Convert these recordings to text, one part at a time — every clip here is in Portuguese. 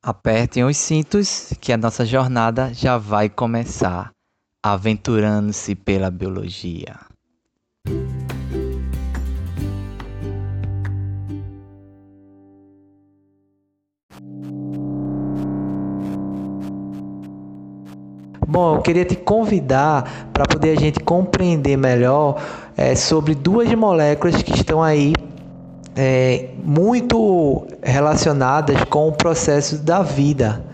Apertem os cintos que a nossa jornada já vai começar, aventurando-se pela biologia. Bom, eu queria te convidar para poder a gente compreender melhor é, sobre duas moléculas que estão aí é, muito relacionadas com o processo da vida.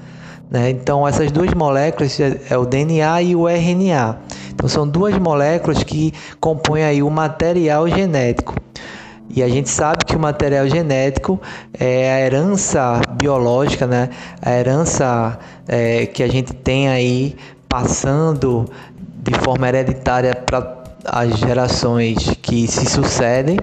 Né? Então, essas duas moléculas é o DNA e o RNA. Então, são duas moléculas que compõem aí o material genético. E a gente sabe que o material genético é a herança biológica, né? a herança é, que a gente tem aí passando de forma hereditária para as gerações que se sucedem.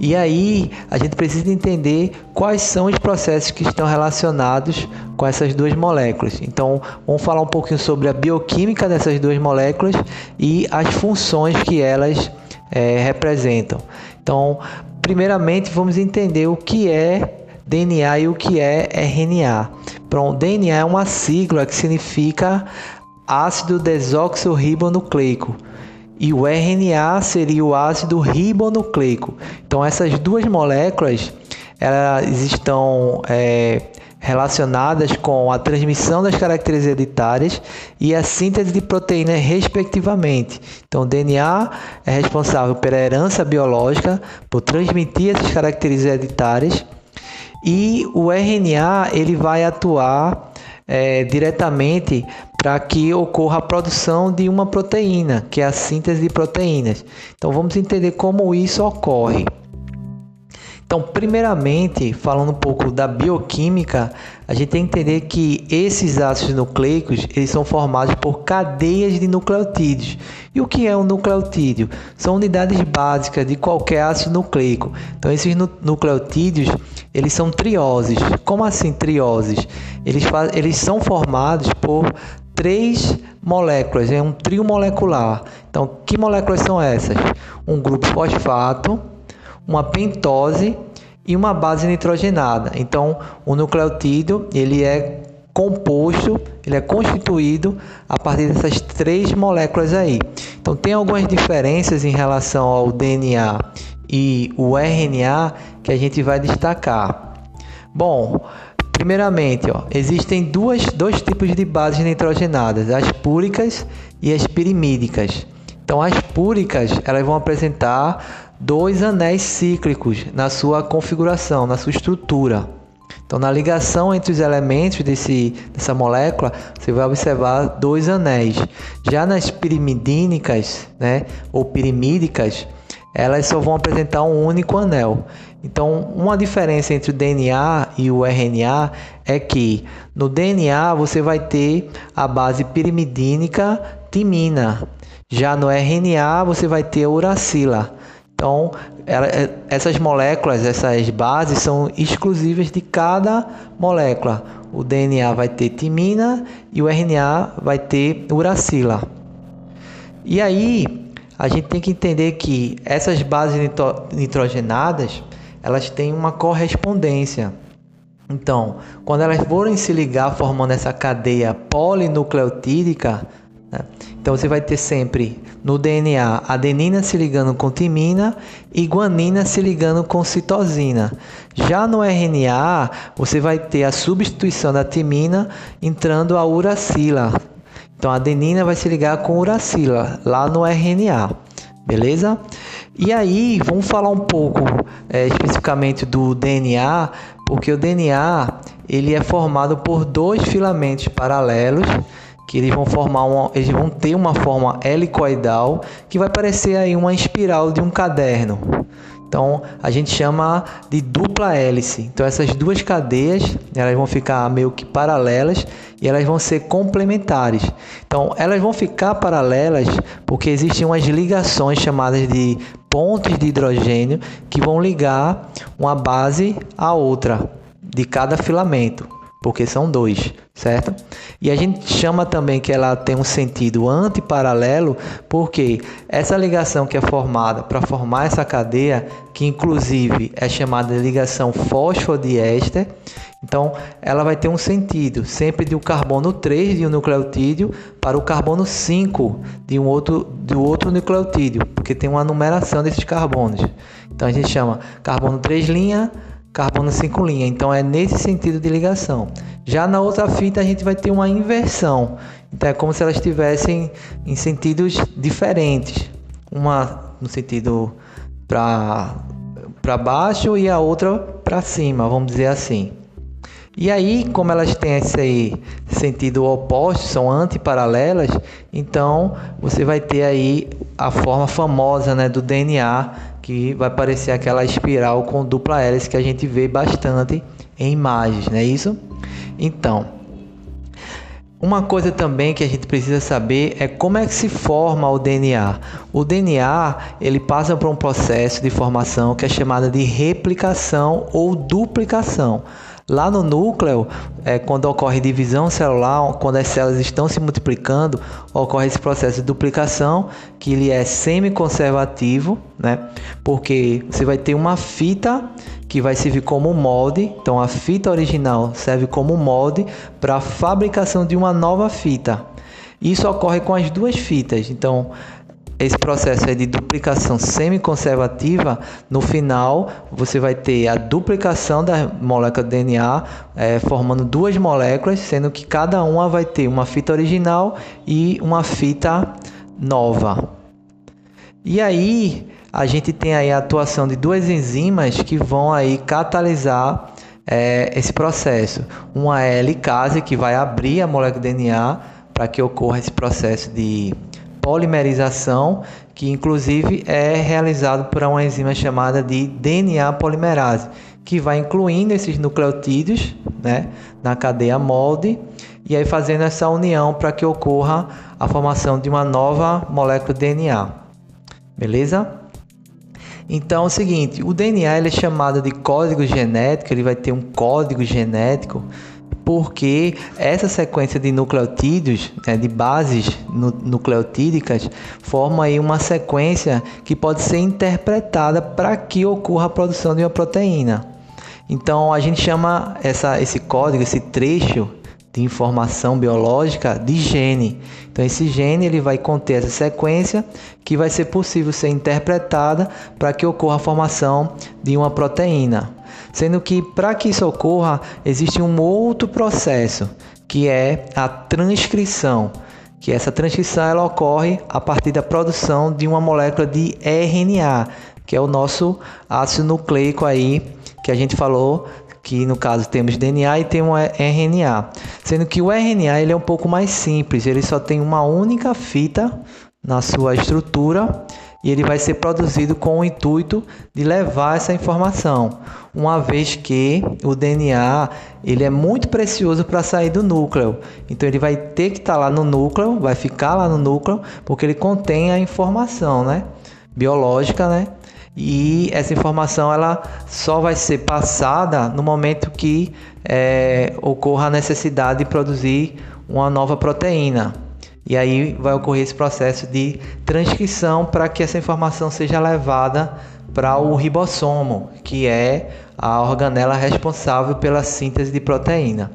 E aí a gente precisa entender quais são os processos que estão relacionados com essas duas moléculas. Então, vamos falar um pouquinho sobre a bioquímica dessas duas moléculas e as funções que elas é, representam. Então, primeiramente, vamos entender o que é DNA e o que é RNA. Pronto, DNA é uma sigla que significa ácido desoxirribonucleico e o RNA seria o ácido ribonucleico. Então essas duas moléculas elas estão é, relacionadas com a transmissão das características hereditárias e a síntese de proteínas, respectivamente. Então, o DNA é responsável pela herança biológica, por transmitir essas características hereditárias, e o RNA ele vai atuar é, diretamente para que ocorra a produção de uma proteína, que é a síntese de proteínas. Então vamos entender como isso ocorre. Então, primeiramente, falando um pouco da bioquímica, a gente tem que entender que esses ácidos nucleicos eles são formados por cadeias de nucleotídeos. E o que é um nucleotídeo? São unidades básicas de qualquer ácido nucleico. Então, esses nucleotídeos eles são trioses. Como assim trioses? Eles, eles são formados por três moléculas, é um trio molecular. Então, que moléculas são essas? Um grupo fosfato, uma pentose e uma base nitrogenada. Então, o nucleotídeo ele é composto, ele é constituído a partir dessas três moléculas aí. Então, tem algumas diferenças em relação ao DNA e o RNA que a gente vai destacar. Bom, primeiramente, ó, existem duas, dois tipos de bases nitrogenadas, as púricas e as pirimídicas. Então, as púricas elas vão apresentar dois anéis cíclicos na sua configuração, na sua estrutura. Então, na ligação entre os elementos desse, dessa molécula, você vai observar dois anéis. Já nas pirimidínicas, né, ou pirimídicas, elas só vão apresentar um único anel. Então, uma diferença entre o DNA e o RNA é que no DNA você vai ter a base pirimidínica timina. Já no RNA você vai ter a uracila. Então, ela, é, essas moléculas, essas bases são exclusivas de cada molécula. O DNA vai ter timina e o RNA vai ter uracila. E aí, a gente tem que entender que essas bases nitrogenadas, elas têm uma correspondência. Então, quando elas forem se ligar formando essa cadeia polinucleotídica, né? Então você vai ter sempre no DNA adenina se ligando com timina e guanina se ligando com citosina. Já no RNA, você vai ter a substituição da timina entrando a uracila. Então a adenina vai se ligar com uracila lá no RNA, beleza? E aí, vamos falar um pouco é, especificamente do DNA, porque o DNA ele é formado por dois filamentos paralelos que eles vão formar uma, eles vão ter uma forma helicoidal que vai parecer aí uma espiral de um caderno. Então a gente chama de dupla hélice. Então essas duas cadeias elas vão ficar meio que paralelas e elas vão ser complementares. Então elas vão ficar paralelas porque existem umas ligações chamadas de pontes de hidrogênio que vão ligar uma base à outra de cada filamento porque são dois, certo? E a gente chama também que ela tem um sentido antiparalelo, porque essa ligação que é formada para formar essa cadeia, que inclusive é chamada de ligação fosfodiéster, Então, ela vai ter um sentido, sempre de um carbono 3 de um nucleotídeo para o carbono 5 de um outro, do outro nucleotídeo, porque tem uma numeração desses carbonos. Então, a gente chama carbono 3 linha, carbono 5 linha. Então, é nesse sentido de ligação. Já na outra fita, a gente vai ter uma inversão. Então, é como se elas estivessem em sentidos diferentes. Uma no sentido para baixo e a outra para cima, vamos dizer assim. E aí, como elas têm esse sentido oposto, são antiparalelas, então você vai ter aí a forma famosa né, do DNA, que vai parecer aquela espiral com dupla hélice que a gente vê bastante em imagens, não é isso? Então, uma coisa também que a gente precisa saber é como é que se forma o DNA. O DNA ele passa por um processo de formação que é chamado de replicação ou duplicação. Lá no núcleo, é, quando ocorre divisão celular, quando as células estão se multiplicando, ocorre esse processo de duplicação, que ele é semi-conservativo, né? Porque você vai ter uma fita que vai servir como molde. Então a fita original serve como molde para a fabricação de uma nova fita. Isso ocorre com as duas fitas. Então esse processo de duplicação semi-conservativa, no final você vai ter a duplicação da molécula de DNA é, formando duas moléculas, sendo que cada uma vai ter uma fita original e uma fita nova. E aí a gente tem aí a atuação de duas enzimas que vão aí catalisar é, esse processo. Uma é a helicase que vai abrir a molécula de DNA para que ocorra esse processo de polimerização, que inclusive é realizado por uma enzima chamada de DNA polimerase, que vai incluindo esses nucleotídeos né, na cadeia molde e aí fazendo essa união para que ocorra a formação de uma nova molécula de DNA. Beleza? Então é o seguinte, o DNA ele é chamado de código genético, ele vai ter um código genético porque essa sequência de nucleotídeos, né, de bases nucleotídicas, forma aí uma sequência que pode ser interpretada para que ocorra a produção de uma proteína. Então a gente chama essa, esse código, esse trecho de informação biológica de gene. Então esse gene ele vai conter essa sequência que vai ser possível ser interpretada para que ocorra a formação de uma proteína. Sendo que para que isso ocorra, existe um outro processo, que é a transcrição, que essa transcrição ela ocorre a partir da produção de uma molécula de RNA, que é o nosso ácido nucleico aí que a gente falou que no caso temos DNA e tem um RNA, sendo que o RNA ele é um pouco mais simples, ele só tem uma única fita na sua estrutura e ele vai ser produzido com o intuito de levar essa informação, uma vez que o DNA ele é muito precioso para sair do núcleo. Então ele vai ter que estar tá lá no núcleo, vai ficar lá no núcleo, porque ele contém a informação, né, biológica, né? E essa informação ela só vai ser passada no momento que é, ocorra a necessidade de produzir uma nova proteína. E aí vai ocorrer esse processo de transcrição para que essa informação seja levada para o ribossomo, que é a organela responsável pela síntese de proteína.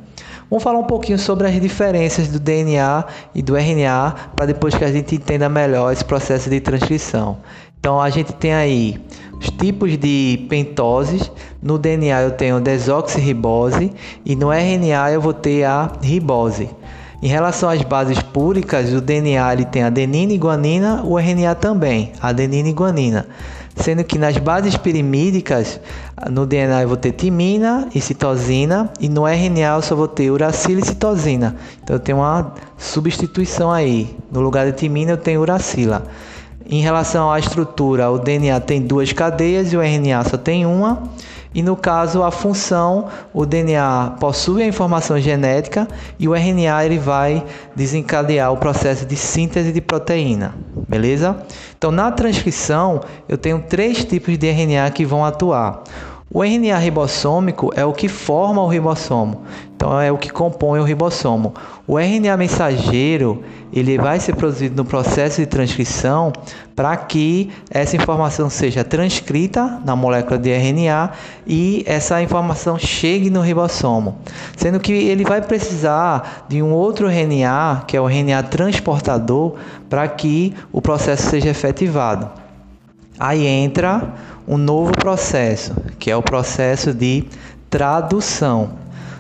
Vamos falar um pouquinho sobre as diferenças do DNA e do RNA para depois que a gente entenda melhor esse processo de transcrição. Então a gente tem aí os tipos de pentoses. No DNA eu tenho desoxirribose e no RNA eu vou ter a ribose. Em relação às bases púricas, o DNA ele tem adenina e guanina, o RNA também, adenina e guanina. Sendo que nas bases pirimídicas, no DNA eu vou ter timina e citosina, e no RNA eu só vou ter uracila e citosina. Então eu tenho uma substituição aí. No lugar de timina eu tenho uracila. Em relação à estrutura, o DNA tem duas cadeias e o RNA só tem uma. E no caso, a função, o DNA possui a informação genética e o RNA ele vai desencadear o processo de síntese de proteína, beleza? Então, na transcrição, eu tenho três tipos de RNA que vão atuar. O RNA ribossômico é o que forma o ribossomo, então é o que compõe o ribossomo. O RNA mensageiro ele vai ser produzido no processo de transcrição para que essa informação seja transcrita na molécula de RNA e essa informação chegue no ribossomo, sendo que ele vai precisar de um outro RNA, que é o RNA transportador, para que o processo seja efetivado. Aí entra um novo processo, que é o processo de tradução.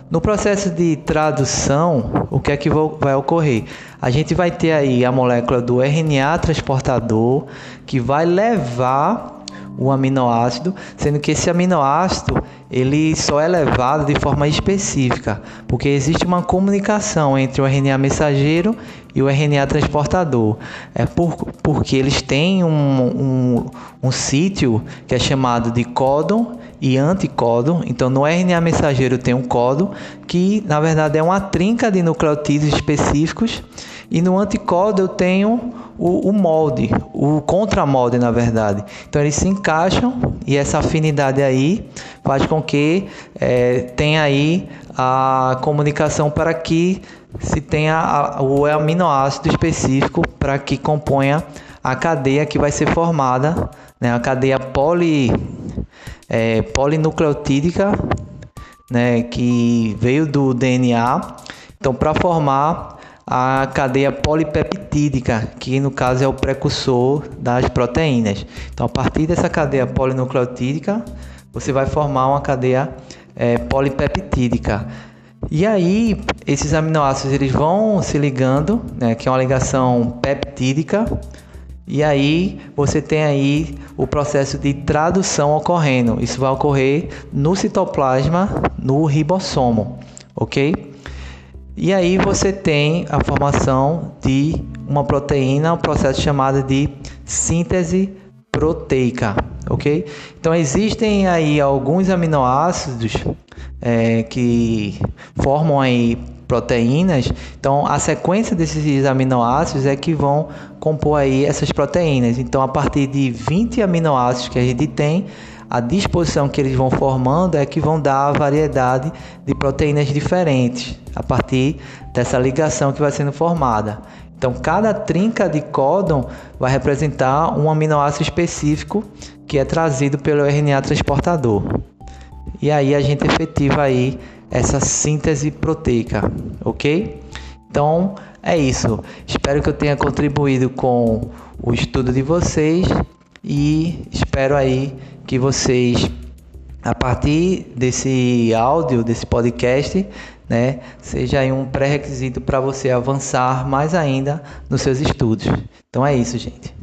No processo de tradução, o que é que vai ocorrer? A gente vai ter aí a molécula do RNA transportador que vai levar o aminoácido, sendo que esse aminoácido ele só é levado de forma específica, porque existe uma comunicação entre o RNA mensageiro e o RNA transportador. É por, porque eles têm um, um, um sítio que é chamado de códon e anticódon. Então, no RNA mensageiro tem um códon que, na verdade, é uma trinca de nucleotídeos específicos, e no anticódon eu tenho o, o molde, o contramolde, na verdade. Então, eles se encaixam e essa afinidade aí faz com que é, tenha aí a comunicação para que se tenha o aminoácido específico para que componha a cadeia que vai ser formada, né, a cadeia poli, é, polinucleotídica, né, que veio do DNA. Então, para formar a cadeia polipeptídica, que no caso é o precursor das proteínas. Então, a partir dessa cadeia polinucleotídica, você vai formar uma cadeia é, polipeptídica. E aí, esses aminoácidos eles vão se ligando, né, que é uma ligação peptídica, e aí você tem aí o processo de tradução ocorrendo. Isso vai ocorrer no citoplasma, no ribossomo, ok? E aí você tem a formação de uma proteína, um processo chamado de síntese proteica, ok? Então existem aí alguns aminoácidos é, que formam aí proteínas. Então, a sequência desses aminoácidos é que vão compor aí essas proteínas. Então, a partir de 20 aminoácidos que a gente tem, a disposição que eles vão formando é que vão dar a variedade de proteínas diferentes a partir dessa ligação que vai sendo formada. Então, cada trinca de códon vai representar um aminoácido específico que é trazido pelo RNA transportador. E aí a gente efetiva aí essa síntese proteica, ok? Então é isso. Espero que eu tenha contribuído com o estudo de vocês e espero aí que vocês, a partir desse áudio, desse podcast, né, seja um pré-requisito para você avançar mais ainda nos seus estudos. Então é isso, gente.